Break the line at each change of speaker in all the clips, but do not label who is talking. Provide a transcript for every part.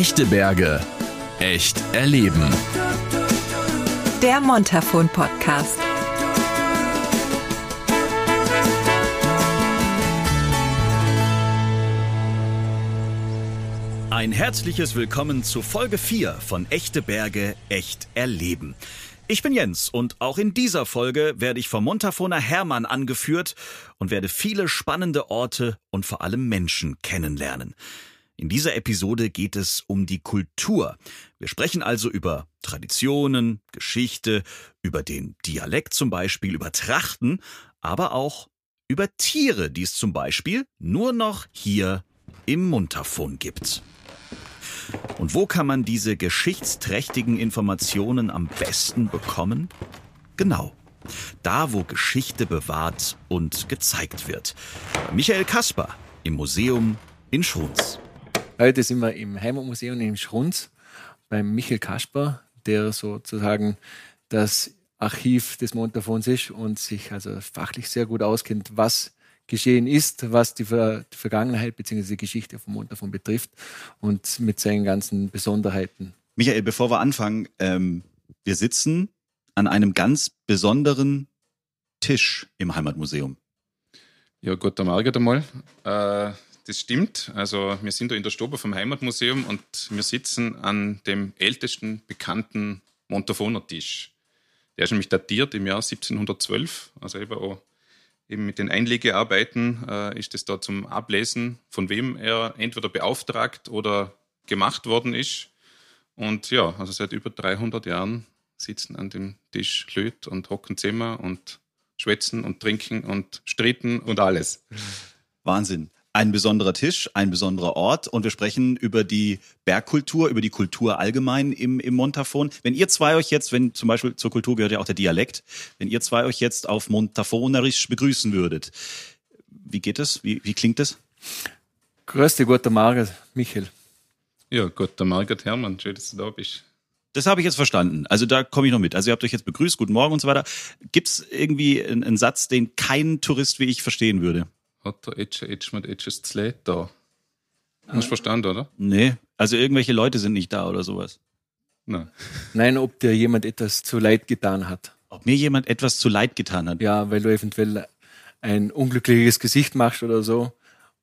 Echte Berge. Echt erleben.
Der Montafon Podcast.
Ein herzliches Willkommen zu Folge 4 von Echte Berge, echt erleben. Ich bin Jens und auch in dieser Folge werde ich vom Montafoner Hermann angeführt und werde viele spannende Orte und vor allem Menschen kennenlernen. In dieser Episode geht es um die Kultur. Wir sprechen also über Traditionen, Geschichte, über den Dialekt zum Beispiel, über Trachten, aber auch über Tiere, die es zum Beispiel nur noch hier im Montafon gibt. Und wo kann man diese geschichtsträchtigen Informationen am besten bekommen? Genau. Da, wo Geschichte bewahrt und gezeigt wird. Michael Kasper im Museum in Schruns.
Heute sind wir im Heimatmuseum in Schruns beim Michael Kasper, der sozusagen das Archiv des Montafons ist und sich also fachlich sehr gut auskennt, was geschehen ist, was die, Ver die Vergangenheit bzw. die Geschichte von Montafon betrifft und mit seinen ganzen Besonderheiten.
Michael, bevor wir anfangen, ähm, wir sitzen an einem ganz besonderen Tisch im Heimatmuseum.
Ja, guten Morgen einmal. Äh, das stimmt. Also wir sind da in der Stube vom Heimatmuseum und wir sitzen an dem ältesten bekannten Montafoner Tisch. Der ist nämlich datiert im Jahr 1712, also eben auch eben mit den Einlegearbeiten äh, ist es da zum Ablesen, von wem er entweder beauftragt oder gemacht worden ist. Und ja, also seit über 300 Jahren sitzen an dem Tisch Löt und hocken Zimmer und schwätzen und trinken und stritten und alles.
Wahnsinn ein besonderer Tisch, ein besonderer Ort und wir sprechen über die Bergkultur, über die Kultur allgemein im, im Montafon. Wenn ihr zwei euch jetzt, wenn zum Beispiel zur Kultur gehört ja auch der Dialekt, wenn ihr zwei euch jetzt auf Montafonerisch begrüßen würdet, wie geht das? Wie, wie klingt das?
Grüß dich, guten Morgen, Michael.
Ja, guten Morgen, Hermann. Schön, dass du da bist.
Das habe ich jetzt verstanden. Also da komme ich noch mit. Also ihr habt euch jetzt begrüßt, guten Morgen und so weiter. Gibt es irgendwie einen, einen Satz, den kein Tourist wie ich verstehen würde?
Hat der Etsche Etschmann Etsches Zlet da. Hast du verstanden, oder?
Nee, also irgendwelche Leute sind nicht da oder sowas.
Nein. Nein, ob dir jemand etwas zu leid getan hat.
Ob mir jemand etwas zu leid getan hat?
Ja, weil du eventuell ein unglückliches Gesicht machst oder so.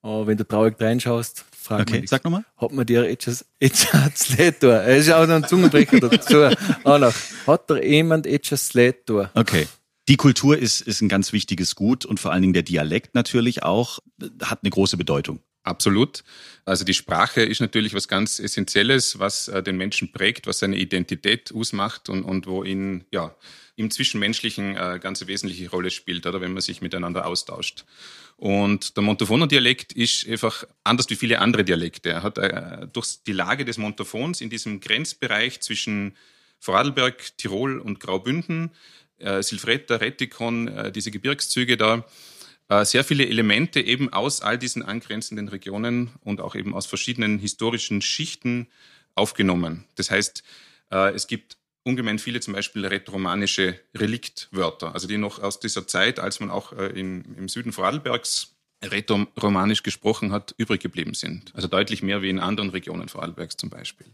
Aber wenn du traurig reinschaust, frag
okay,
dich,
sag nochmal.
Hat man dir etwas, etwas leid da? Er ist auch noch ein Zungenbrecher dazu. Auch noch. Hat dir jemand etwas leid da?
Okay. Die Kultur ist, ist ein ganz wichtiges Gut und vor allen Dingen der Dialekt natürlich auch hat eine große Bedeutung.
Absolut. Also die Sprache ist natürlich was ganz Essentielles, was äh, den Menschen prägt, was seine Identität ausmacht und, und wo ihn ja im Zwischenmenschlichen äh, ganz wesentliche Rolle spielt, oder wenn man sich miteinander austauscht. Und der Montafoner Dialekt ist einfach anders wie viele andere Dialekte. Er hat äh, durch die Lage des Montafons in diesem Grenzbereich zwischen Vorarlberg, Tirol und Graubünden äh, Silvretta, Rettikon, äh, diese Gebirgszüge da, äh, sehr viele Elemente eben aus all diesen angrenzenden Regionen und auch eben aus verschiedenen historischen Schichten aufgenommen. Das heißt, äh, es gibt ungemein viele zum Beispiel retromanische Reliktwörter, also die noch aus dieser Zeit, als man auch in, im Süden Vorarlbergs retromanisch gesprochen hat, übrig geblieben sind. Also deutlich mehr wie in anderen Regionen Vorarlbergs zum Beispiel.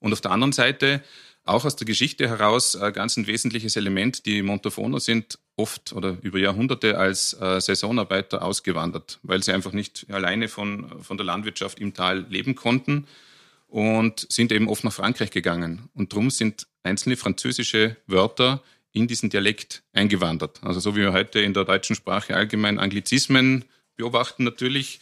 Und auf der anderen Seite auch aus der Geschichte heraus äh, ganz ein wesentliches Element. Die Montafoner sind oft oder über Jahrhunderte als äh, Saisonarbeiter ausgewandert, weil sie einfach nicht alleine von, von der Landwirtschaft im Tal leben konnten und sind eben oft nach Frankreich gegangen. Und darum sind einzelne französische Wörter in diesen Dialekt eingewandert. Also so wie wir heute in der deutschen Sprache allgemein Anglizismen beobachten natürlich,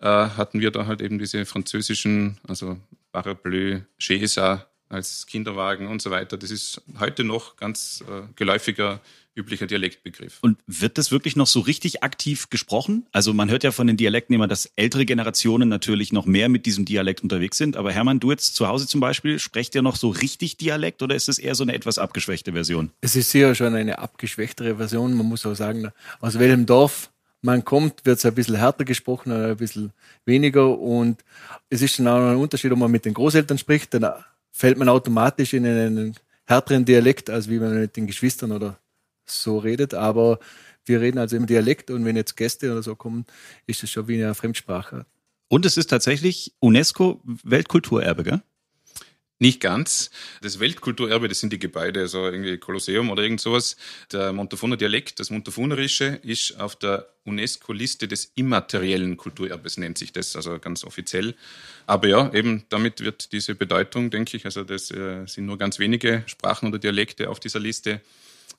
äh, hatten wir da halt eben diese französischen, also Parapluie, Chesa, als Kinderwagen und so weiter. Das ist heute noch ganz äh, geläufiger, üblicher Dialektbegriff.
Und wird das wirklich noch so richtig aktiv gesprochen? Also man hört ja von den Dialekten immer, dass ältere Generationen natürlich noch mehr mit diesem Dialekt unterwegs sind. Aber Hermann, du jetzt zu Hause zum Beispiel, sprecht ihr noch so richtig Dialekt oder ist es eher so eine etwas abgeschwächte Version?
Es ist sicher schon eine abgeschwächtere Version. Man muss auch sagen, aus welchem Dorf man kommt, wird es ein bisschen härter gesprochen ein bisschen weniger. Und es ist dann auch ein Unterschied, ob man mit den Großeltern spricht, dann fällt man automatisch in einen härteren Dialekt, als wie man mit den Geschwistern oder so redet. Aber wir reden also im Dialekt und wenn jetzt Gäste oder so kommen, ist es schon wie eine Fremdsprache.
Und es ist tatsächlich UNESCO Weltkulturerbe, gell?
Nicht ganz. Das Weltkulturerbe, das sind die Gebäude, also irgendwie Kolosseum oder irgend sowas. Der Montafoner Dialekt, das Montafonerische, ist auf der UNESCO-Liste des immateriellen Kulturerbes, nennt sich das, also ganz offiziell. Aber ja, eben damit wird diese Bedeutung, denke ich, also das äh, sind nur ganz wenige Sprachen oder Dialekte auf dieser Liste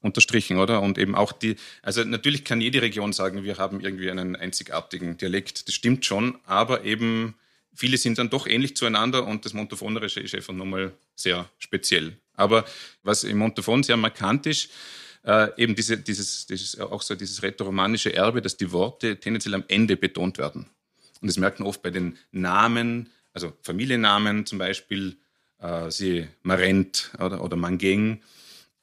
unterstrichen, oder? Und eben auch die, also natürlich kann jede Region sagen, wir haben irgendwie einen einzigartigen Dialekt, das stimmt schon, aber eben viele sind dann doch ähnlich zueinander und das Montafonerische ist einfach nochmal sehr speziell. Aber was im Montafon sehr markant ist, äh, eben diese, dieses, dieses, auch so dieses rätoromanische Erbe, dass die Worte tendenziell am Ende betont werden. Und das merkt man oft bei den Namen, also Familiennamen zum Beispiel, äh, sie Marent oder, oder Mangeng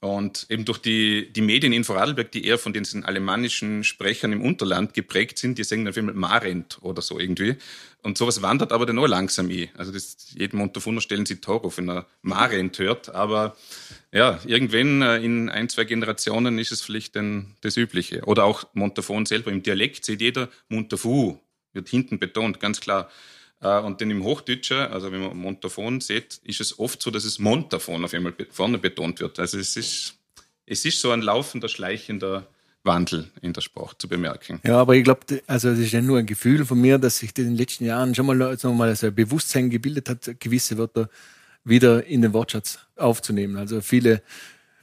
und eben durch die, die Medien in Vorarlberg, die eher von diesen alemannischen Sprechern im Unterland geprägt sind, die sagen dann viel mit Marent oder so irgendwie. Und sowas wandert aber dann auch langsam ein. Also das, jeden Montafuner stellen sie Tor auf, wenn er Marent hört. Aber ja, irgendwann äh, in ein, zwei Generationen ist es vielleicht dann das Übliche. Oder auch Montafon selber. Im Dialekt sieht jeder Montafu, wird hinten betont, ganz klar. Äh, und dann im Hochdeutschen, also wenn man Montafon sieht, ist es oft so, dass es Montafon auf einmal vorne betont wird. Also es ist, es ist so ein laufender, schleichender Wandel in der Sprache zu bemerken.
Ja, aber ich glaube, also es ist ja nur ein Gefühl von mir, dass sich in den letzten Jahren schon mal, wir mal so ein Bewusstsein gebildet hat, gewisse Wörter wieder in den Wortschatz aufzunehmen. Also viele,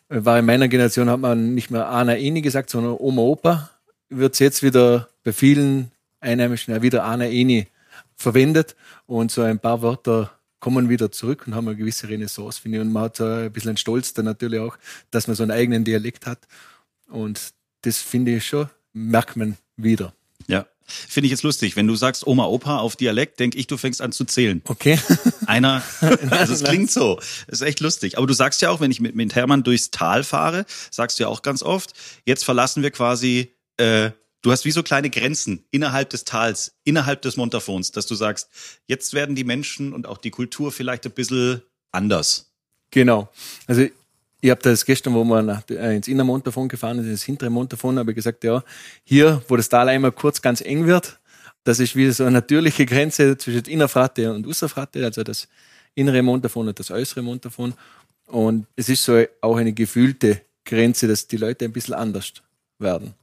äh, war in meiner Generation, hat man nicht mehr Ana Eni gesagt, sondern Oma Opa. Wird es jetzt wieder bei vielen Einheimischen wieder Ana Eni verwendet und so ein paar Wörter kommen wieder zurück und haben eine gewisse Renaissance, finde ich. Und man hat ein bisschen einen Stolz dann natürlich auch, dass man so einen eigenen Dialekt hat. Und das finde ich schon, merkt man wieder.
Ja. Finde ich jetzt lustig. Wenn du sagst Oma, Opa auf Dialekt, denke ich, du fängst an zu zählen.
Okay.
Einer, also es klingt so. Das ist echt lustig. Aber du sagst ja auch, wenn ich mit, mit Hermann durchs Tal fahre, sagst du ja auch ganz oft, jetzt verlassen wir quasi äh, du hast wie so kleine Grenzen innerhalb des Tals, innerhalb des Montafons, dass du sagst, jetzt werden die Menschen und auch die Kultur vielleicht ein bisschen anders.
Genau. Also ich habe das gestern, wo wir nach, äh, ins Innermontafon gefahren sind, ins hintere Montafon, habe ich gesagt, ja, hier, wo das Tal einmal kurz ganz eng wird, das ist wie so eine natürliche Grenze zwischen Innerfratte und Usserfratte, also das innere Montafon und das äußere Montafon. Und es ist so auch eine gefühlte Grenze, dass die Leute ein bisschen anders werden.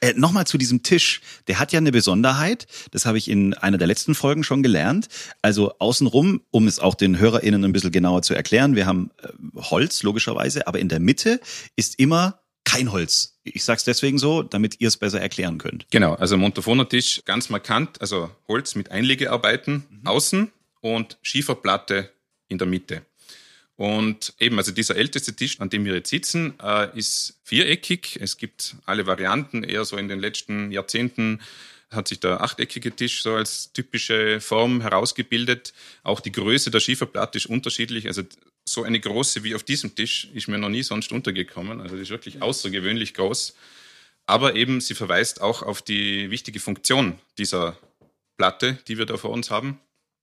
Äh, Nochmal zu diesem Tisch. Der hat ja eine Besonderheit. Das habe ich in einer der letzten Folgen schon gelernt. Also außenrum, um es auch den HörerInnen ein bisschen genauer zu erklären, wir haben äh, Holz, logischerweise, aber in der Mitte ist immer kein Holz. Ich sage es deswegen so, damit ihr es besser erklären könnt.
Genau, also Montafoner Tisch ganz markant, also Holz mit Einlegearbeiten mhm. außen und Schieferplatte in der Mitte. Und eben, also dieser älteste Tisch, an dem wir jetzt sitzen, äh, ist viereckig. Es gibt alle Varianten. Eher so in den letzten Jahrzehnten hat sich der achteckige Tisch so als typische Form herausgebildet. Auch die Größe der Schieferplatte ist unterschiedlich. Also so eine große wie auf diesem Tisch ist mir noch nie sonst untergekommen. Also die ist wirklich außergewöhnlich groß. Aber eben, sie verweist auch auf die wichtige Funktion dieser Platte, die wir da vor uns haben,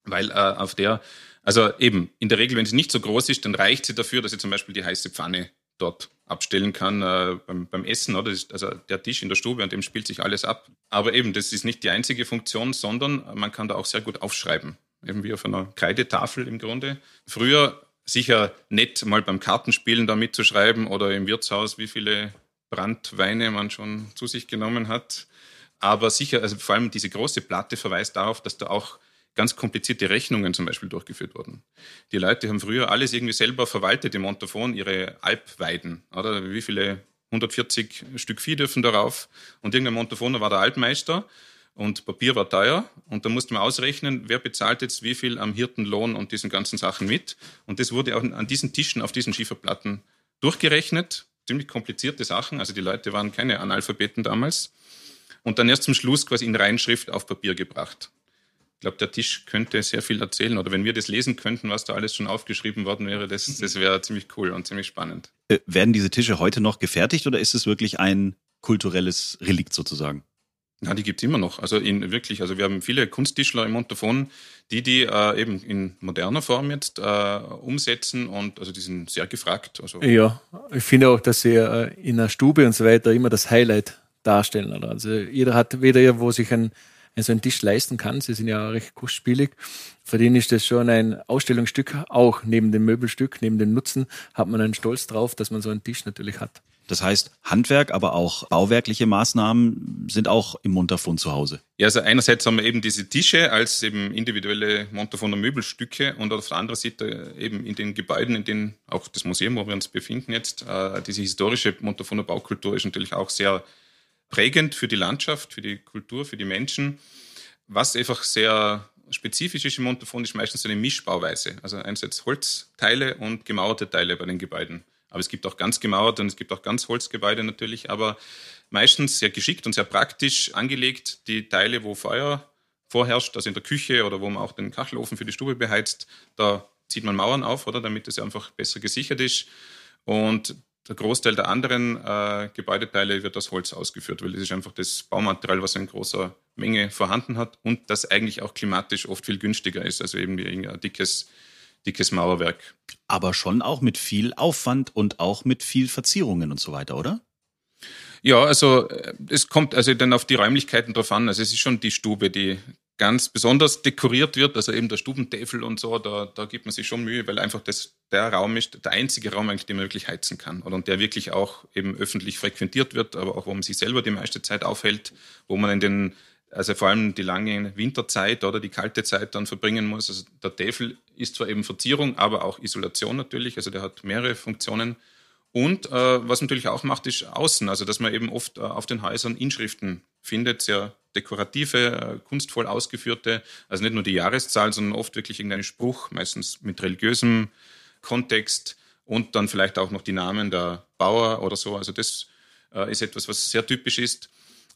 weil äh, auf der also eben, in der Regel, wenn sie nicht so groß ist, dann reicht sie dafür, dass ich zum Beispiel die heiße Pfanne dort abstellen kann äh, beim, beim, Essen. Oder? also der Tisch in der Stube, an dem spielt sich alles ab. Aber eben, das ist nicht die einzige Funktion, sondern man kann da auch sehr gut aufschreiben. Eben wie auf einer Kreidetafel im Grunde. Früher sicher nett, mal beim Kartenspielen da mitzuschreiben oder im Wirtshaus, wie viele Brandweine man schon zu sich genommen hat. Aber sicher, also vor allem diese große Platte verweist darauf, dass da auch ganz komplizierte Rechnungen zum Beispiel durchgeführt wurden. Die Leute haben früher alles irgendwie selber verwaltet im Montafon, ihre Alpweiden, oder wie viele 140 Stück Vieh dürfen darauf. Und irgendein Montafoner war der Altmeister und Papier war teuer. Und da musste man ausrechnen, wer bezahlt jetzt wie viel am Hirtenlohn und diesen ganzen Sachen mit. Und das wurde auch an diesen Tischen, auf diesen Schieferplatten durchgerechnet. Ziemlich komplizierte Sachen. Also die Leute waren keine Analphabeten damals. Und dann erst zum Schluss quasi in Reinschrift auf Papier gebracht. Ich glaube, der Tisch könnte sehr viel erzählen. Oder wenn wir das lesen könnten, was da alles schon aufgeschrieben worden wäre, das, das wäre ziemlich cool und ziemlich spannend.
Äh, werden diese Tische heute noch gefertigt oder ist es wirklich ein kulturelles Relikt sozusagen?
Ja, die gibt's immer noch. Also in wirklich, also wir haben viele Kunsttischler im Montafon, die die äh, eben in moderner Form jetzt äh, umsetzen und also die sind sehr gefragt. Also
ja, ich finde auch, dass sie äh, in der Stube und so weiter immer das Highlight darstellen. Also jeder hat weder wo sich ein so einen Tisch leisten kann. Sie sind ja recht kostspielig. Für den ist das schon ein Ausstellungsstück. Auch neben dem Möbelstück, neben dem Nutzen hat man einen Stolz drauf, dass man so einen Tisch natürlich hat.
Das heißt, Handwerk, aber auch bauwerkliche Maßnahmen sind auch im Montafon zu Hause.
Ja, also einerseits haben wir eben diese Tische als eben individuelle Montafoner Möbelstücke und auf der anderen Seite eben in den Gebäuden, in denen auch das Museum, wo wir uns befinden jetzt, äh, diese historische Montafoner Baukultur ist natürlich auch sehr prägend für die Landschaft, für die Kultur, für die Menschen. Was einfach sehr spezifisch ist im Montafon, ist meistens eine Mischbauweise. Also einerseits Holzteile und gemauerte Teile bei den Gebäuden. Aber es gibt auch ganz gemauerte und es gibt auch ganz Holzgebäude natürlich, aber meistens sehr geschickt und sehr praktisch angelegt. Die Teile, wo Feuer vorherrscht, also in der Küche oder wo man auch den Kachelofen für die Stube beheizt, da zieht man Mauern auf, oder damit es einfach besser gesichert ist. Und der Großteil der anderen äh, Gebäudeteile wird aus Holz ausgeführt, weil das ist einfach das Baumaterial, was in großer Menge vorhanden hat und das eigentlich auch klimatisch oft viel günstiger ist, also eben wie ein dickes dickes Mauerwerk.
Aber schon auch mit viel Aufwand und auch mit viel Verzierungen und so weiter, oder?
Ja, also äh, es kommt also dann auf die Räumlichkeiten drauf an. Also es ist schon die Stube, die ganz besonders dekoriert wird, also eben der Stubentäfel und so, da, da gibt man sich schon Mühe, weil einfach das der Raum ist, der einzige Raum eigentlich, den man wirklich heizen kann oder und der wirklich auch eben öffentlich frequentiert wird, aber auch wo man sich selber die meiste Zeit aufhält, wo man in den also vor allem die lange Winterzeit oder die kalte Zeit dann verbringen muss. Also der Täfel ist zwar eben Verzierung, aber auch Isolation natürlich. Also der hat mehrere Funktionen. Und äh, was natürlich auch macht, ist außen. Also dass man eben oft äh, auf den Häusern Inschriften findet, sehr dekorative, äh, kunstvoll ausgeführte. Also nicht nur die Jahreszahl, sondern oft wirklich irgendein Spruch, meistens mit religiösem Kontext und dann vielleicht auch noch die Namen der Bauer oder so. Also das äh, ist etwas, was sehr typisch ist.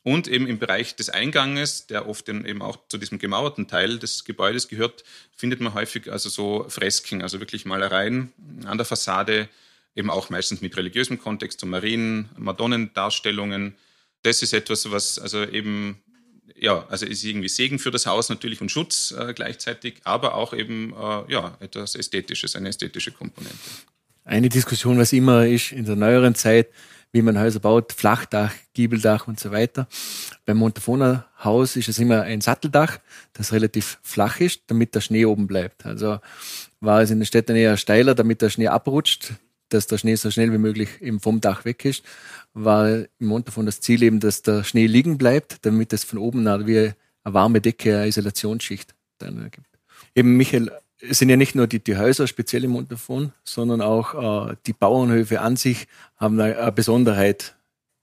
Und eben im Bereich des Einganges, der oft eben auch zu diesem gemauerten Teil des Gebäudes gehört, findet man häufig also so Fresken, also wirklich Malereien an der Fassade, eben auch meistens mit religiösem Kontext, so Marien, Madonnendarstellungen. Das ist etwas, was also eben, ja, also ist irgendwie Segen für das Haus natürlich und Schutz äh, gleichzeitig, aber auch eben, äh, ja, etwas Ästhetisches, eine ästhetische Komponente.
Eine Diskussion, was immer ist in der neueren Zeit, wie man Häuser baut, Flachdach, Giebeldach und so weiter. Beim Montafoner Haus ist es immer ein Satteldach, das relativ flach ist, damit der Schnee oben bleibt. Also war es in den Städten eher steiler, damit der Schnee abrutscht, dass der Schnee so schnell wie möglich eben vom Dach weg ist. War im Montafon das Ziel eben, dass der Schnee liegen bleibt, damit es von oben wie eine warme Decke, eine Isolationsschicht dann gibt. Eben Michael es sind ja nicht nur die, die Häuser speziell im Montafon, sondern auch äh, die Bauernhöfe an sich haben eine, eine Besonderheit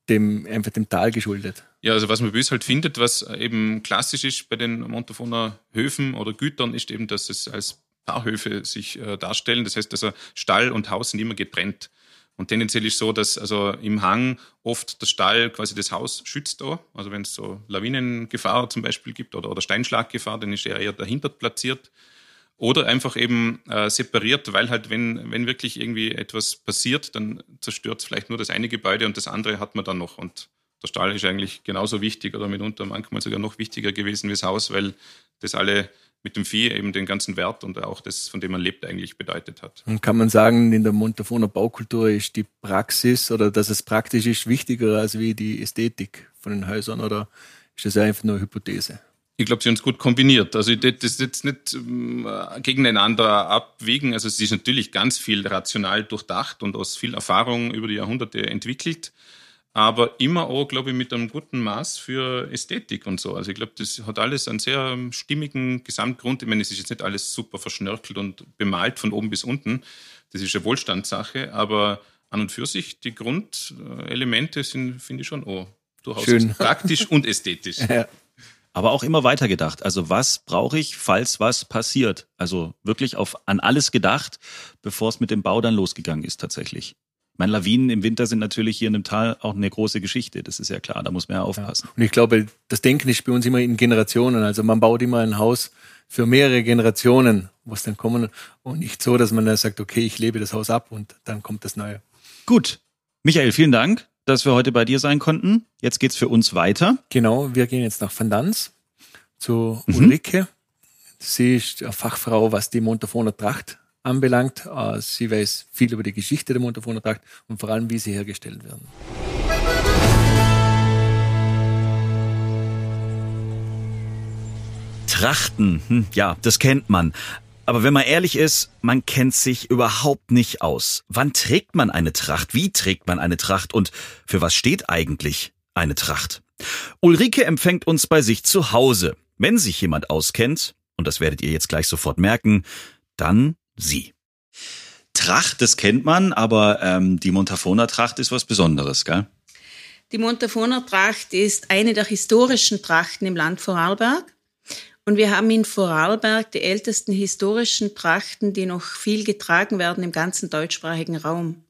dem, einfach dem Tal geschuldet.
Ja, also was man bei uns halt findet, was eben klassisch ist bei den Montafoner Höfen oder Gütern, ist eben, dass es als Paarhöfe sich äh, darstellen. Das heißt, also Stall und Haus sind immer getrennt. Und tendenziell ist so, dass also im Hang oft der Stall quasi das Haus schützt da. Also wenn es so Lawinengefahr zum Beispiel gibt oder, oder Steinschlaggefahr, dann ist er eher dahinter platziert. Oder einfach eben äh, separiert, weil halt, wenn, wenn wirklich irgendwie etwas passiert, dann zerstört es vielleicht nur das eine Gebäude und das andere hat man dann noch. Und der Stall ist eigentlich genauso wichtig oder mitunter manchmal sogar noch wichtiger gewesen wie das Haus, weil das alle mit dem Vieh eben den ganzen Wert und auch das, von dem man lebt, eigentlich bedeutet hat.
Und kann man sagen, in der Montafoner Baukultur ist die Praxis oder dass es praktisch ist wichtiger als wie die Ästhetik von den Häusern oder ist das einfach nur eine Hypothese?
Ich glaube, sie haben es gut kombiniert. Also das ist jetzt nicht ähm, gegeneinander abwägen. Also es ist natürlich ganz viel rational durchdacht und aus viel Erfahrung über die Jahrhunderte entwickelt. Aber immer auch, glaube ich, mit einem guten Maß für Ästhetik und so. Also ich glaube, das hat alles einen sehr stimmigen Gesamtgrund. Ich meine, es ist jetzt nicht alles super verschnörkelt und bemalt von oben bis unten. Das ist eine Wohlstandssache. Aber an und für sich, die Grundelemente sind, finde ich schon auch durchaus Schön. praktisch und ästhetisch. Ja
aber auch immer weitergedacht. Also was brauche ich, falls was passiert? Also wirklich auf an alles gedacht, bevor es mit dem Bau dann losgegangen ist tatsächlich. Meine Lawinen im Winter sind natürlich hier in dem Tal auch eine große Geschichte. Das ist ja klar, da muss man ja aufpassen. Ja.
Und ich glaube, das Denken ist bei uns immer in Generationen. Also man baut immer ein Haus für mehrere Generationen, was dann kommen und nicht so, dass man dann sagt, okay, ich lebe das Haus ab und dann kommt das Neue.
Gut. Michael, vielen Dank dass wir heute bei dir sein konnten. Jetzt geht's für uns weiter.
Genau, wir gehen jetzt nach Van Dans zu mhm. Ulrike. Sie ist eine Fachfrau, was die Montafoner Tracht anbelangt. Äh, sie weiß viel über die Geschichte der Montafoner Tracht und vor allem, wie sie hergestellt werden.
Trachten, hm, ja, das kennt man. Aber wenn man ehrlich ist, man kennt sich überhaupt nicht aus. Wann trägt man eine Tracht? Wie trägt man eine Tracht? Und für was steht eigentlich eine Tracht? Ulrike empfängt uns bei sich zu Hause. Wenn sich jemand auskennt, und das werdet ihr jetzt gleich sofort merken, dann sie. Tracht, das kennt man, aber ähm, die Montafoner Tracht ist was Besonderes, gell?
Die Montafoner Tracht ist eine der historischen Trachten im Land Vorarlberg. Und wir haben in Vorarlberg die ältesten historischen Trachten, die noch viel getragen werden im ganzen deutschsprachigen Raum.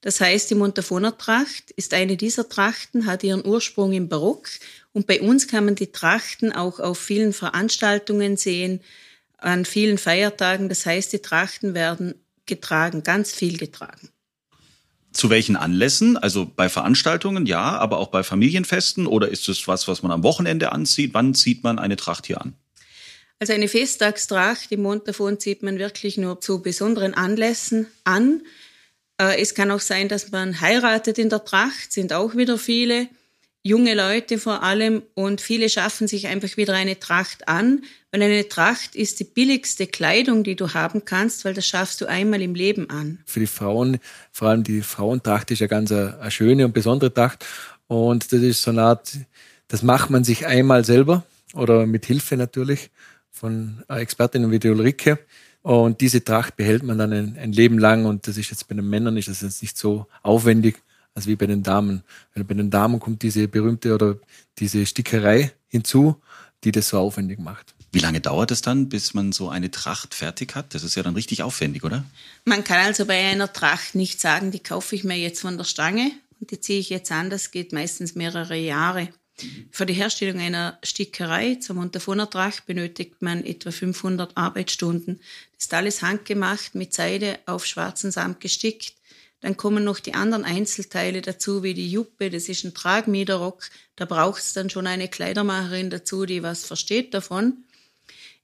Das heißt, die Montafoner Tracht ist eine dieser Trachten, hat ihren Ursprung im Barock und bei uns kann man die Trachten auch auf vielen Veranstaltungen sehen, an vielen Feiertagen. Das heißt, die Trachten werden getragen, ganz viel getragen.
Zu welchen Anlässen? Also bei Veranstaltungen, ja, aber auch bei Familienfesten oder ist es was, was man am Wochenende anzieht? Wann zieht man eine Tracht hier an?
Also eine Festtagstracht im Montafon zieht man wirklich nur zu besonderen Anlässen an. Äh, es kann auch sein, dass man heiratet in der Tracht, sind auch wieder viele junge Leute vor allem und viele schaffen sich einfach wieder eine Tracht an, weil eine Tracht ist die billigste Kleidung, die du haben kannst, weil das schaffst du einmal im Leben an.
Für die Frauen, vor allem die Frauentracht ist ja ganz eine, eine schöne und besondere Tracht und das ist so eine Art, das macht man sich einmal selber oder mit Hilfe natürlich von Expertinnen wie die Ulrike. Und diese Tracht behält man dann ein, ein, Leben lang und das ist jetzt bei den Männern ist das jetzt nicht so aufwendig als wie bei den Damen. Weil bei den Damen kommt diese berühmte oder diese Stickerei hinzu, die das so aufwendig macht.
Wie lange dauert es dann, bis man so eine Tracht fertig hat? Das ist ja dann richtig aufwendig, oder?
Man kann also bei einer Tracht nicht sagen, die kaufe ich mir jetzt von der Stange und die ziehe ich jetzt an. Das geht meistens mehrere Jahre. Für die Herstellung einer Stickerei zur Montafoner Tracht benötigt man etwa 500 Arbeitsstunden. Das ist alles handgemacht, mit Seide auf schwarzen Samt gestickt. Dann kommen noch die anderen Einzelteile dazu, wie die Juppe, das ist ein Tragmiederrock. Da braucht es dann schon eine Kleidermacherin dazu, die was versteht davon.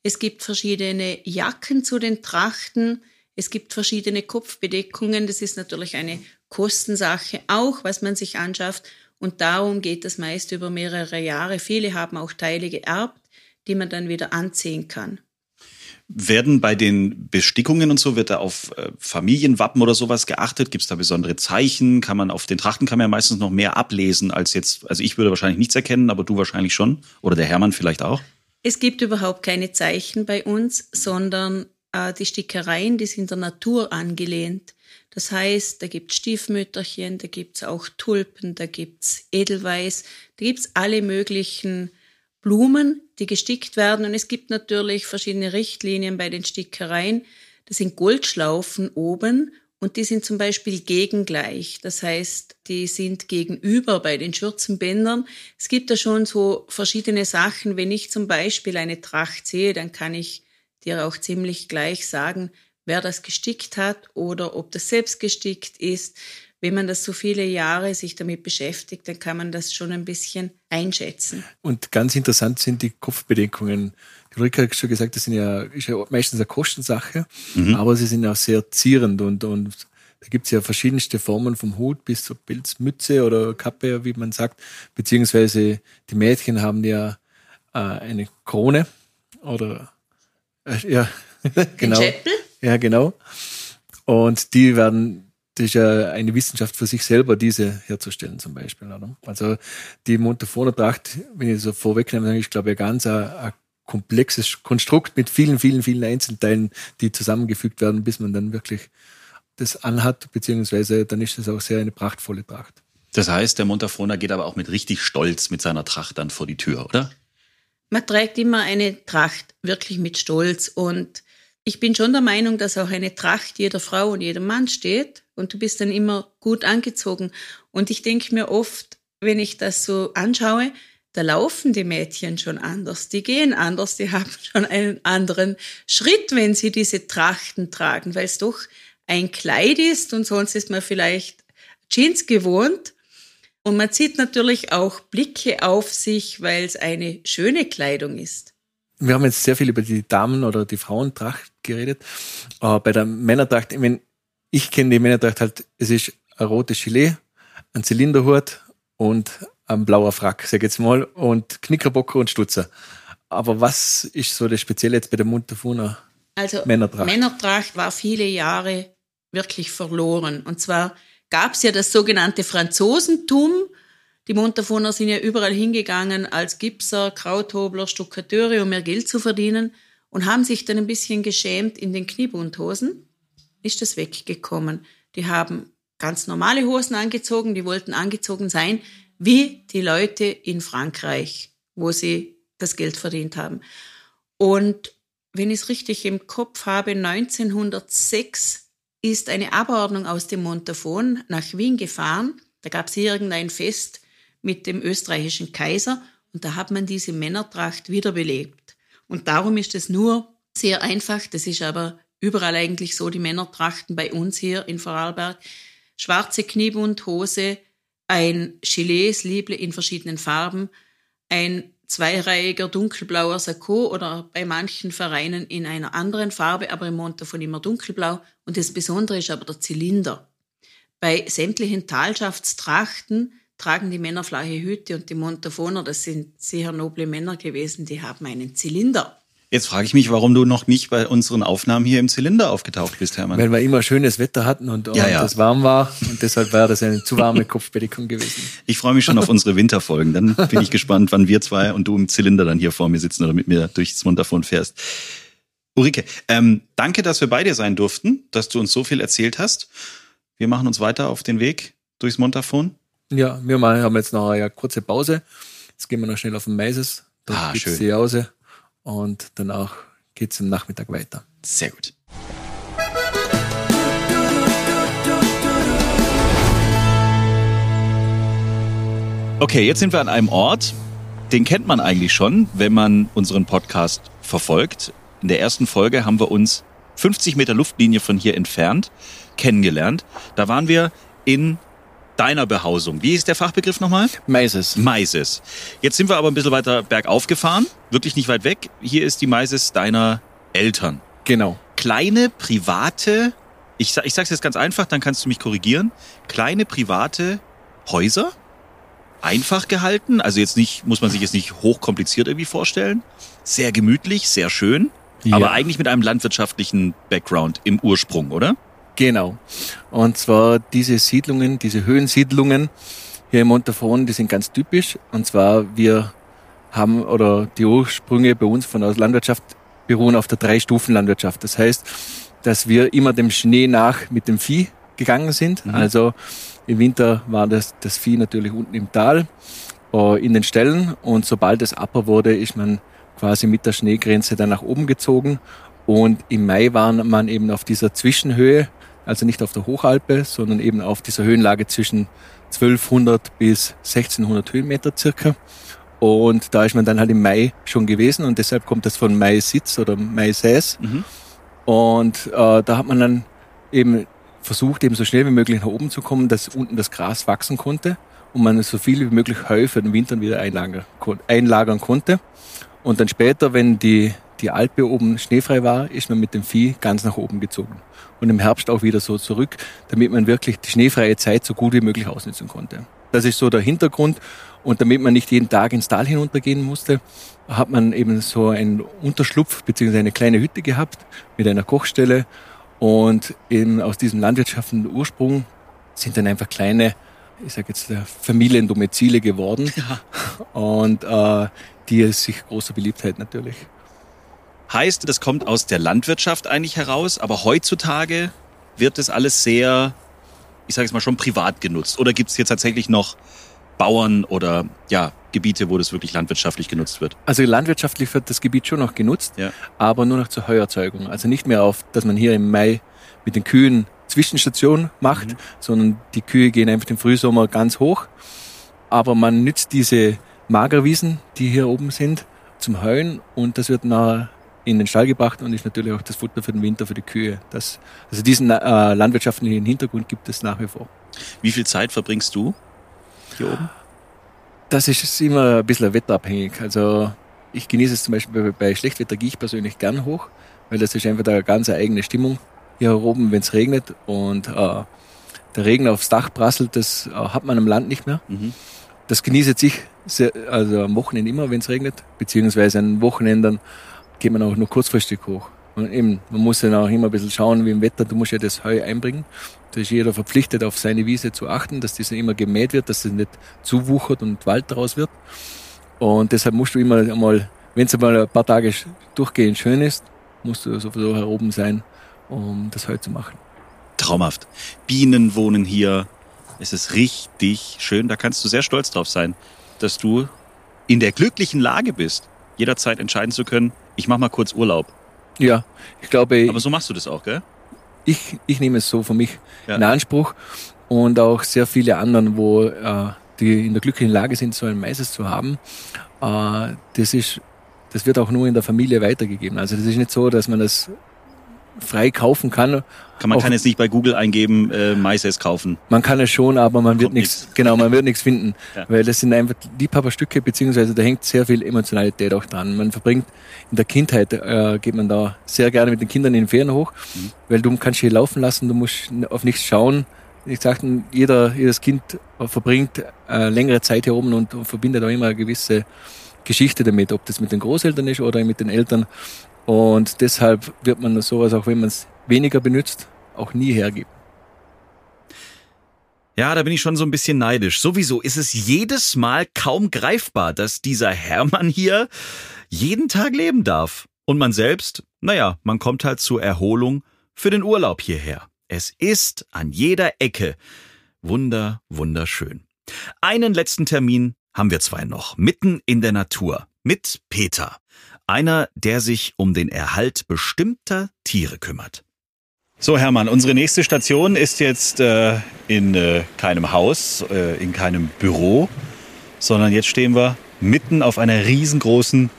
Es gibt verschiedene Jacken zu den Trachten. Es gibt verschiedene Kopfbedeckungen. Das ist natürlich eine Kostensache auch, was man sich anschafft. Und darum geht das meist über mehrere Jahre. Viele haben auch Teile geerbt, die man dann wieder anziehen kann.
Werden bei den Bestickungen und so, wird da auf äh, Familienwappen oder sowas geachtet? Gibt es da besondere Zeichen? Kann man auf den Trachten kann man ja meistens noch mehr ablesen als jetzt, also ich würde wahrscheinlich nichts erkennen, aber du wahrscheinlich schon. Oder der Hermann vielleicht auch?
Es gibt überhaupt keine Zeichen bei uns, sondern äh, die Stickereien, die sind der Natur angelehnt. Das heißt, da gibt's Stiefmütterchen, da gibt's auch Tulpen, da gibt's Edelweiß, da gibt's alle möglichen Blumen, die gestickt werden. Und es gibt natürlich verschiedene Richtlinien bei den Stickereien. Das sind Goldschlaufen oben und die sind zum Beispiel gegengleich. Das heißt, die sind gegenüber bei den Schürzenbändern. Es gibt da schon so verschiedene Sachen. Wenn ich zum Beispiel eine Tracht sehe, dann kann ich dir auch ziemlich gleich sagen, wer das gestickt hat oder ob das selbst gestickt ist wenn man das so viele Jahre sich damit beschäftigt, dann kann man das schon ein bisschen einschätzen.
Und ganz interessant sind die Kopfbedeckungen. Die hat schon gesagt, das sind ja, ist ja meistens eine Kostensache, mhm. aber sie sind auch sehr zierend und, und da gibt es ja verschiedenste Formen vom Hut bis zur Pilzmütze oder Kappe, wie man sagt, beziehungsweise die Mädchen haben ja äh, eine Krone oder äh, ja, genau. Ja, genau. Und die werden das ist ja eine Wissenschaft für sich selber, diese herzustellen zum Beispiel. Oder? Also die Montafoner-Tracht, wenn ich so vorwegnehme, ist glaube ich ganz ein, ein komplexes Konstrukt mit vielen, vielen, vielen Einzelteilen, die zusammengefügt werden, bis man dann wirklich das anhat, beziehungsweise dann ist es auch sehr eine prachtvolle Tracht.
Das heißt, der Montafoner geht aber auch mit richtig Stolz mit seiner Tracht dann vor die Tür, oder?
Man trägt immer eine Tracht wirklich mit Stolz und ich bin schon der Meinung, dass auch eine Tracht jeder Frau und jedem Mann steht und du bist dann immer gut angezogen. Und ich denke mir oft, wenn ich das so anschaue, da laufen die Mädchen schon anders, die gehen anders, die haben schon einen anderen Schritt, wenn sie diese Trachten tragen, weil es doch ein Kleid ist und sonst ist man vielleicht Jeans gewohnt. Und man zieht natürlich auch Blicke auf sich, weil es eine schöne Kleidung ist.
Wir haben jetzt sehr viel über die Damen- oder die Frauentracht geredet. Aber bei der Männertracht, ich, mein, ich kenne die Männertracht halt, es ist ein rotes Gilet, ein Zylinderhut und ein blauer Frack, sag ich jetzt mal, und Knickerbocker und Stutzer. Aber was ist so das Spezielle jetzt bei der Montafuna?
Also
Männertracht.
Männertracht war viele Jahre wirklich verloren. Und zwar gab es ja das sogenannte Franzosentum. Die Montafoner sind ja überall hingegangen als Gipser, Krauthobler, Stuckateure, um mehr Geld zu verdienen und haben sich dann ein bisschen geschämt in den Kniebundhosen. Ist das weggekommen. Die haben ganz normale Hosen angezogen, die wollten angezogen sein, wie die Leute in Frankreich, wo sie das Geld verdient haben. Und wenn ich es richtig im Kopf habe, 1906 ist eine Abordnung aus dem Montafon nach Wien gefahren. Da gab es irgendein Fest mit dem österreichischen Kaiser und da hat man diese Männertracht wiederbelebt. Und darum ist es nur sehr einfach, das ist aber überall eigentlich so, die Männertrachten bei uns hier in Vorarlberg, schwarze Kniebundhose, ein Gilet-Lieble in verschiedenen Farben, ein zweireihiger dunkelblauer Sakko oder bei manchen Vereinen in einer anderen Farbe, aber im Montafon immer dunkelblau. Und das Besondere ist aber der Zylinder. Bei sämtlichen Talschaftstrachten tragen die Männer flache Hüte und die Montafoner, das sind sehr noble Männer gewesen, die haben einen Zylinder.
Jetzt frage ich mich, warum du noch nicht bei unseren Aufnahmen hier im Zylinder aufgetaucht bist, Hermann.
Weil wir immer schönes Wetter hatten und, und
Ja, ja.
das warm war und deshalb war das eine zu warme Kopfbedeckung gewesen.
Ich freue mich schon auf unsere Winterfolgen. Dann bin ich gespannt, wann wir zwei und du im Zylinder dann hier vor mir sitzen oder mit mir durchs Montafon fährst. Ulrike, ähm, danke, dass wir bei dir sein durften, dass du uns so viel erzählt hast. Wir machen uns weiter auf den Weg durchs Montafon.
Ja, wir haben jetzt noch eine kurze Pause. Jetzt gehen wir noch schnell auf den Meises. Dort
Ah, schön.
die Jause und danach geht's am Nachmittag weiter.
Sehr gut. Okay, jetzt sind wir an einem Ort, den kennt man eigentlich schon, wenn man unseren Podcast verfolgt. In der ersten Folge haben wir uns 50 Meter Luftlinie von hier entfernt kennengelernt. Da waren wir in deiner Behausung. Wie ist der Fachbegriff nochmal?
Meises.
Maises. Jetzt sind wir aber ein bisschen weiter bergauf gefahren, wirklich nicht weit weg. Hier ist die Maises deiner Eltern.
Genau.
Kleine private, ich, sa- ich sag's jetzt ganz einfach, dann kannst du mich korrigieren. Kleine private Häuser, einfach gehalten, also jetzt nicht, muss man sich jetzt nicht hochkompliziert irgendwie vorstellen. Sehr gemütlich, sehr schön,
Ja.
aber eigentlich mit einem landwirtschaftlichen Background im Ursprung, oder?
Genau. Und zwar diese Siedlungen, diese Höhensiedlungen hier im Montafon, die sind ganz typisch. Und zwar wir haben, oder die Ursprünge bei uns von der Landwirtschaft beruhen auf der Drei-Stufen-Landwirtschaft. Das heißt, dass wir immer dem Schnee nach mit dem Vieh gegangen sind. Also im Winter war das, das Vieh natürlich unten im Tal, äh, in den Ställen. Und sobald es upper wurde, ist man quasi mit der Schneegrenze dann nach oben gezogen. Und im Mai war man eben auf dieser Zwischenhöhe, also nicht auf der Hochalpe, sondern eben auf dieser Höhenlage zwischen 1200 bis 1600 Höhenmeter circa. Und da ist man dann halt im Mai schon gewesen und deshalb kommt das von Mai Sitz oder Mai Säß. Und äh, da hat man dann eben versucht, eben so schnell wie möglich nach oben zu kommen, dass unten das Gras wachsen konnte und man so viel wie möglich Heu für den Winter wieder einlagern, einlagern konnte. Und dann später, wenn die, die Alpe oben schneefrei war, ist man mit dem Vieh ganz nach oben gezogen. Und im Herbst auch wieder so zurück, damit man wirklich die schneefreie Zeit so gut wie möglich ausnutzen konnte. Das ist so der Hintergrund. Und damit man nicht jeden Tag ins Tal hinuntergehen musste, hat man eben so einen Unterschlupf bzw. eine kleine Hütte gehabt mit einer Kochstelle. Und eben aus diesem landwirtschaftlichen Ursprung sind dann einfach kleine, ich sage jetzt äh, Familiendomizile geworden. Und äh, die sich großer Beliebtheit natürlich.
Heißt, das kommt aus der Landwirtschaft eigentlich heraus, aber heutzutage wird das alles sehr, ich sage es mal schon privat genutzt. Oder gibt es jetzt tatsächlich noch Bauern oder ja Gebiete, wo das wirklich landwirtschaftlich genutzt wird?
Also landwirtschaftlich wird das Gebiet schon noch genutzt,
Ja.
aber nur noch zur Heuerzeugung. Also nicht mehr auf, dass man hier im Mai mit den Kühen Zwischenstation macht, sondern die Kühe gehen einfach im Frühsommer ganz hoch. Aber man nützt diese Magerwiesen, die hier oben sind, zum Heuen und das wird nachher in den Stall gebracht und ist natürlich auch das Futter für den Winter für die Kühe. Das, also diesen äh, landwirtschaftlichen Hintergrund gibt es nach wie vor.
Wie viel Zeit verbringst du hier oben?
Das ist immer ein bisschen wetterabhängig. Also ich genieße es zum Beispiel bei, Schlechtwetter gehe ich persönlich gern hoch, weil das ist einfach eine ganz eigene Stimmung hier oben, wenn es regnet und äh, der Regen aufs Dach prasselt, das äh, hat man am Land nicht mehr. Das genieße ich sehr, also am Wochenende immer, wenn es regnet, beziehungsweise an Wochenenden geht man auch nur kurzfristig hoch. Und eben, man muss dann auch immer ein bisschen schauen, wie im Wetter, du musst ja das Heu einbringen. Da ist jeder verpflichtet, auf seine Wiese zu achten, dass das immer gemäht wird, dass es nicht zuwuchert und Wald daraus wird. Und deshalb musst du immer einmal, wenn es einmal ein paar Tage durchgehend schön ist, musst du sowieso hier oben sein, um das Heu zu machen.
Traumhaft. Bienen wohnen hier. Es ist richtig schön. Da kannst du sehr stolz drauf sein, dass du in der glücklichen Lage bist, jederzeit entscheiden zu können, ich mache mal kurz Urlaub.
Ja, ich glaube.
Aber so machst du das auch, gell?
Ich, ich nehme es so für mich ja. in Anspruch und auch sehr viele anderen, wo äh, die in der glücklichen Lage sind, so ein Meises zu haben. Äh, das ist, das wird auch nur in der Familie weitergegeben. Also das ist nicht so, dass man das frei kaufen kann.
Kann man auch, kann jetzt nicht bei Google eingeben, äh, Maises kaufen.
Man kann es schon, aber man wird nichts, genau, man wird nichts finden, ja. weil das sind einfach Liebhaberstücke beziehungsweise da hängt sehr viel Emotionalität auch dran. Man verbringt in der Kindheit äh, geht man da sehr gerne mit den Kindern in den Ferien hoch, mhm. weil du kannst hier laufen lassen, du musst auf nichts schauen. Ich sagte, jeder, jedes Kind verbringt äh, längere Zeit hier oben und, und verbindet auch immer eine gewisse Geschichte damit, ob das mit den Großeltern ist oder mit den Eltern. Und deshalb wird man sowas, auch wenn man es weniger benutzt, auch nie hergeben.
Ja, da bin ich schon so ein bisschen neidisch. Sowieso ist es jedes Mal kaum greifbar, dass dieser Hermann hier jeden Tag leben darf. Und man selbst, naja, man kommt halt zur Erholung für den Urlaub hierher. Es ist an jeder Ecke wunder, wunderschön. Einen letzten Termin haben wir zwei noch, mitten in der Natur, mit Peter. Einer, der sich um den Erhalt bestimmter Tiere kümmert. So, Hermann, unsere nächste Station ist jetzt äh, in äh, keinem Haus, äh, in keinem Büro, sondern jetzt stehen wir mitten auf einer riesengroßen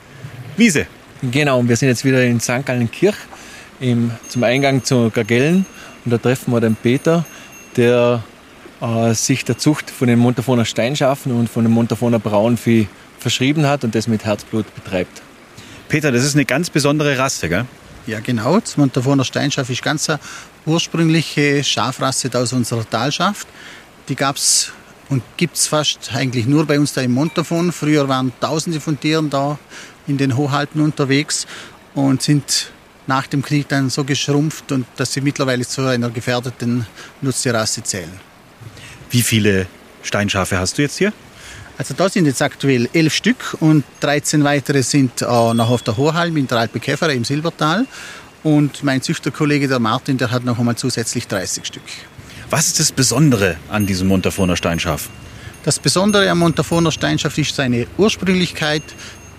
Wiese.
Genau, und wir sind jetzt wieder in St. Gallenkirch im, zum Eingang zu Gagellen und da treffen wir den Peter, der äh, sich der Zucht von den Montafoner Steinschafen und von dem Montafoner Braunvieh verschrieben hat und das mit Herzblut betreibt.
Peter, das ist eine ganz besondere Rasse, gell?
Ja, genau. Das Montafoner Steinschaf ist ganz eine ursprüngliche Schafrasse aus unserer Talschaft. Die gab es und gibt es fast eigentlich nur bei uns da im Montafon. Früher waren Tausende von Tieren da in den Hochhalten unterwegs und sind nach dem Krieg dann so geschrumpft und dass sie mittlerweile zu einer gefährdeten Nutztierrasse zählen.
Wie viele Steinschafe hast du jetzt hier?
Also da sind jetzt aktuell elf Stück und 13 weitere sind äh, noch auf der Hochhalm in der Alpe Käferer im Silbertal. Und mein Züchterkollege, der Martin, der hat noch einmal zusätzlich 30 Stück.
Was ist das Besondere an diesem Montafoner Steinschaf?
Das Besondere am Montafoner Steinschaf ist seine Ursprünglichkeit,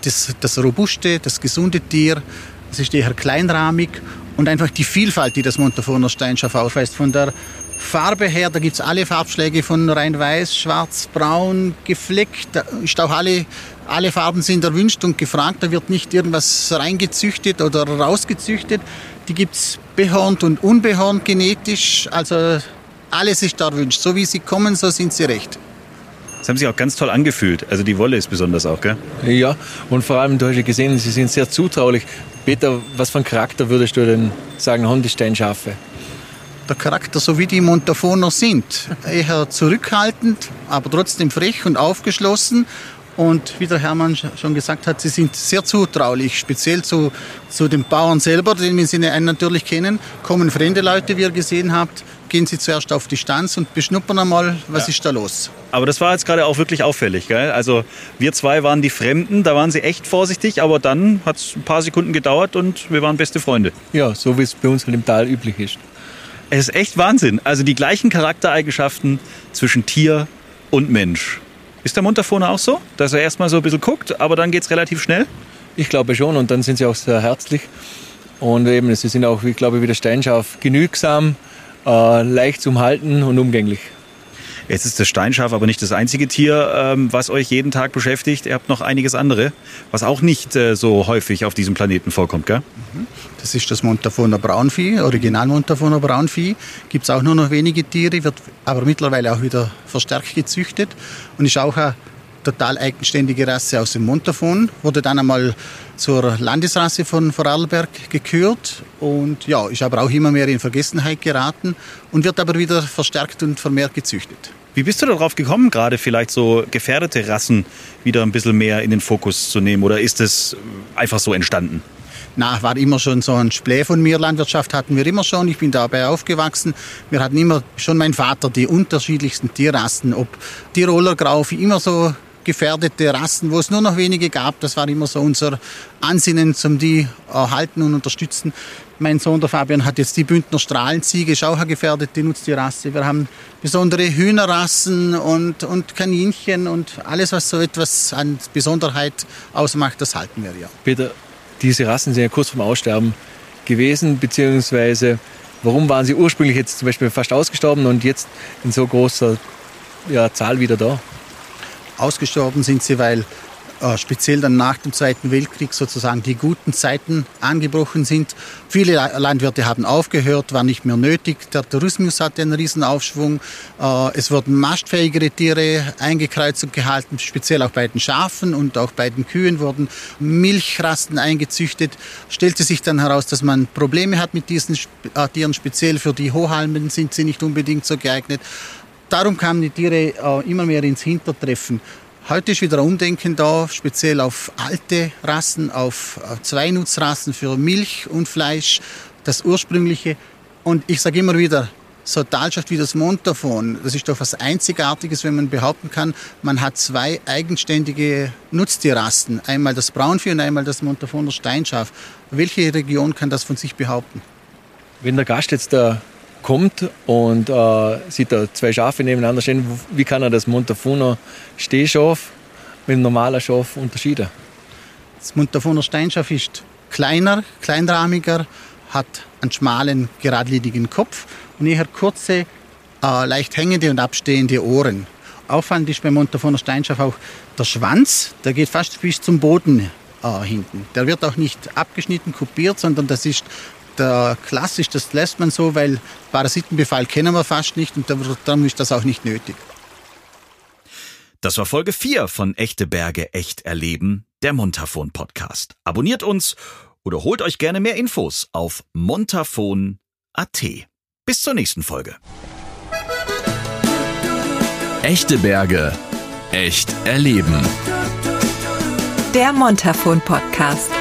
das, das robuste, das gesunde Tier. Es ist eher kleinrahmig und einfach die Vielfalt, die das Montafoner Steinschaf aufweist. Von der Farbe her, da gibt es alle Farbschläge von rein weiß, schwarz, braun, gefleckt. Da ist auch alle, alle Farben sind erwünscht und gefragt. Da wird nicht irgendwas reingezüchtet oder rausgezüchtet. Die gibt es behornt und unbehornt genetisch. Also alles ist erwünscht. So wie sie kommen, so sind sie recht.
Das haben sich auch ganz toll angefühlt. Also die Wolle ist besonders auch, gell?
Ja, und vor allem, du hast ja gesehen, sie sind sehr zutraulich. Peter, was für einen Charakter würdest du denn sagen, haben die Steinschafe?
Der Charakter, so wie die Montafoner sind. Eher zurückhaltend, aber trotzdem frech und aufgeschlossen. Und wie der Hermann schon gesagt hat, sie sind sehr zutraulich, speziell zu, zu den Bauern selber, den wir sie natürlich kennen. Kommen fremde Leute, wie ihr gesehen habt, gehen sie zuerst auf die Stanz und beschnuppern einmal, was ja. ist da los.
Aber das war jetzt gerade auch wirklich auffällig. Gell? Also wir zwei waren die Fremden, da waren sie echt vorsichtig, aber dann hat es ein paar Sekunden gedauert und wir waren beste Freunde.
Ja, so wie es bei uns halt im Tal üblich ist.
Es ist echt Wahnsinn. Also die gleichen Charaktereigenschaften zwischen Tier und Mensch. Ist der Montafoner auch so, dass er erstmal so ein bisschen guckt, aber dann geht es relativ schnell?
Ich glaube schon und dann sind sie auch sehr herzlich. Und eben, sie sind auch, ich glaube, wie der Steinschaf genügsam, äh, leicht zum Halten und umgänglich.
Jetzt ist das Steinschaf aber nicht das einzige Tier, ähm, was euch jeden Tag beschäftigt. Ihr habt noch einiges andere, was auch nicht äh, so häufig auf diesem Planeten vorkommt, gell?
Mhm. Das ist das Montafoner Braunvieh, Original Montafoner Braunvieh. Gibt es auch nur noch wenige Tiere, wird aber mittlerweile auch wieder verstärkt gezüchtet und ist auch eine total eigenständige Rasse aus dem Montafon. Wurde dann einmal zur Landesrasse von Vorarlberg gekürt und ja, ist aber auch immer mehr in Vergessenheit geraten und wird aber wieder verstärkt und vermehrt gezüchtet.
Wie bist du darauf gekommen, gerade vielleicht so gefährdete Rassen wieder ein bisschen mehr in den Fokus zu nehmen? Oder ist es einfach so entstanden?
Na, war immer schon so ein Splay von mir. Landwirtschaft hatten wir immer schon. Ich bin dabei aufgewachsen. Wir hatten immer schon mein Vater die unterschiedlichsten Tierrassen, ob Tiroler Graufi, immer so gefährdete Rassen, wo es nur noch wenige gab. Das war immer so unser Ansinnen, zum die erhalten und unterstützen. Mein Sohn, der Fabian, hat jetzt die Bündner Strahlenziege, ist auch eine gefährdete Nutztierrasse. Wir haben besondere Hühnerrassen und, und Kaninchen und alles, was so etwas an Besonderheit ausmacht, das halten wir ja.
Peter, diese Rassen sind ja kurz vorm Aussterben gewesen, beziehungsweise warum waren sie ursprünglich jetzt zum Beispiel fast ausgestorben und jetzt in so großer ja, Zahl wieder da?
Ausgestorben sind sie, weil äh, speziell dann nach dem Zweiten Weltkrieg sozusagen die guten Zeiten angebrochen sind. Viele Landwirte haben aufgehört, war nicht mehr nötig. Der Tourismus hatte einen Riesenaufschwung. Äh, es wurden mastfähigere Tiere eingekreuzt und gehalten, speziell auch bei den Schafen und auch bei den Kühen wurden Milchrasten eingezüchtet. Stellte sich dann heraus, dass man Probleme hat mit diesen äh, Tieren, speziell für die Hochhalmen sind sie nicht unbedingt so geeignet. Darum kamen die Tiere immer mehr ins Hintertreffen. Heute ist wieder ein Umdenken da, speziell auf alte Rassen, auf Zweinutzrassen für Milch und Fleisch, das ursprüngliche. Und ich sage immer wieder, so eine Talschaft wie das Montafon, das ist doch was Einzigartiges, wenn man behaupten kann, man hat zwei eigenständige Nutztierrassen, einmal das Braunvieh und einmal das Montafoner Steinschaf. Welche Region kann das von sich behaupten?
Wenn der Gast jetzt da kommt und äh, sieht da zwei Schafe nebeneinander stehen, wie kann er das Montafoner Stehschaf mit einem normalen Schaf unterscheiden?
Das Montafoner Steinschaf ist kleiner, kleinrahmiger, hat einen schmalen, geradlinigen Kopf und eher kurze, äh, leicht hängende und abstehende Ohren. Auffallend ist beim Montafoner Steinschaf auch der Schwanz, der geht fast bis zum Boden äh, hinten. Der wird auch nicht abgeschnitten, kopiert, sondern das ist der klassisch, das lässt man so, weil Parasitenbefall kennen wir fast nicht und darum ist das auch nicht nötig.
Das war Folge 4 von Echte Berge echt erleben, der Montafon Podcast. Abonniert uns oder holt euch gerne mehr Infos auf montafon.at. Bis zur nächsten Folge.
Echte Berge echt erleben.
Der Montafon Podcast.